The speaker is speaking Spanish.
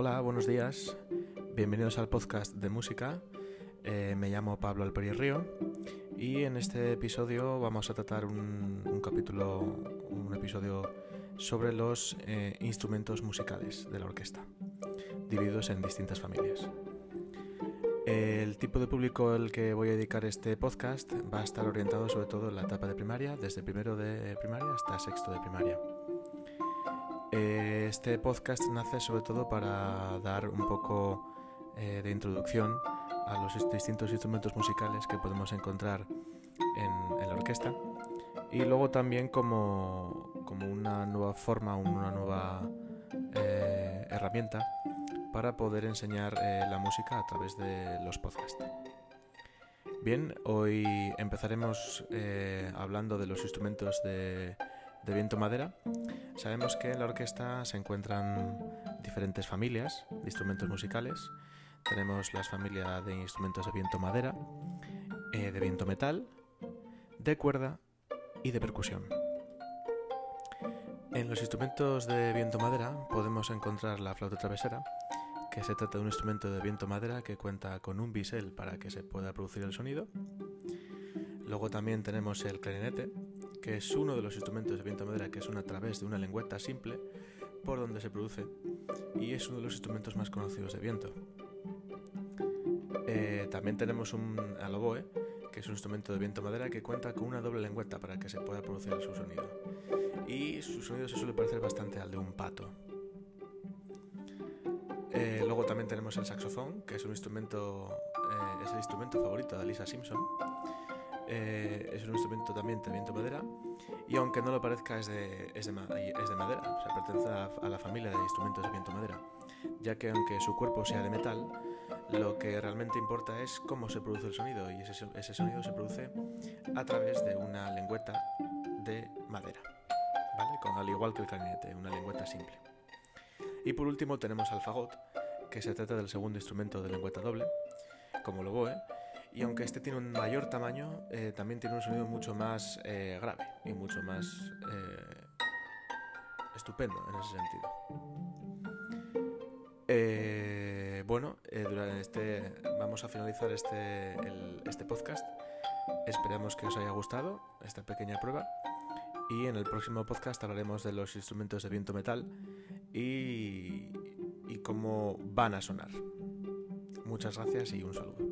buenos días. Bienvenidos al podcast de música. Eh, me llamo Pablo Alperi Río y en este episodio vamos a tratar un, capítulo, un episodio sobre los eh, instrumentos musicales de la orquesta, divididos en distintas familias. El tipo de público al que voy a dedicar este podcast va a estar orientado sobre todo en la etapa de primaria, desde primero de primaria hasta sexto de primaria. Eh, este podcast nace sobre todo para dar un poco eh, de introducción a los distintos instrumentos musicales que podemos encontrar en, la orquesta y luego también como, una nueva forma, una nueva eh, herramienta para poder enseñar la música a través de los podcasts. Bien, hoy empezaremos hablando de los instrumentos de de viento madera, sabemos que en la orquesta se encuentran diferentes familias de instrumentos musicales. Tenemos las familias de instrumentos de viento madera, eh, de viento metal, de cuerda y de percusión. En los instrumentos de viento madera podemos encontrar la flauta travesera, que se trata de un instrumento de viento madera que cuenta con un bisel para que se pueda producir el sonido. Luego también tenemos el clarinete, que es uno de los instrumentos de viento madera que es a través de una lengüeta simple por donde se produce y es uno de los instrumentos más conocidos de viento. Eh, también tenemos un aloboe, que es un instrumento de viento madera que cuenta con una doble lengüeta para que se pueda producir su sonido. Y su sonido se suele parecer bastante al de un pato. Eh, luego también tenemos el saxofón, que es un instrumento, eh, es el instrumento favorito de Lisa Simpson eh, es un instrumento también de viento madera y aunque no lo parezca es de, es de, madera, o sea, pertenece a, la familia de instrumentos de viento madera, ya que aunque su cuerpo sea de metal, lo que realmente importa es cómo se produce el sonido y ese, ese sonido se produce a través de una lengüeta de madera, ¿vale? Con, al igual que el clarinete, una lengüeta simple. Y por último tenemos al fagot, que se trata del segundo instrumento de lengüeta doble, como el oboe, y aunque este tiene un mayor tamaño, eh, también tiene un sonido mucho más eh, grave y mucho más eh, estupendo en ese sentido. bueno, durante este, vamos a finalizar este, este podcast. Esperamos que os haya gustado esta pequeña prueba. Y en el próximo podcast hablaremos de los instrumentos de viento metal y, y cómo van a sonar. Muchas gracias y un saludo.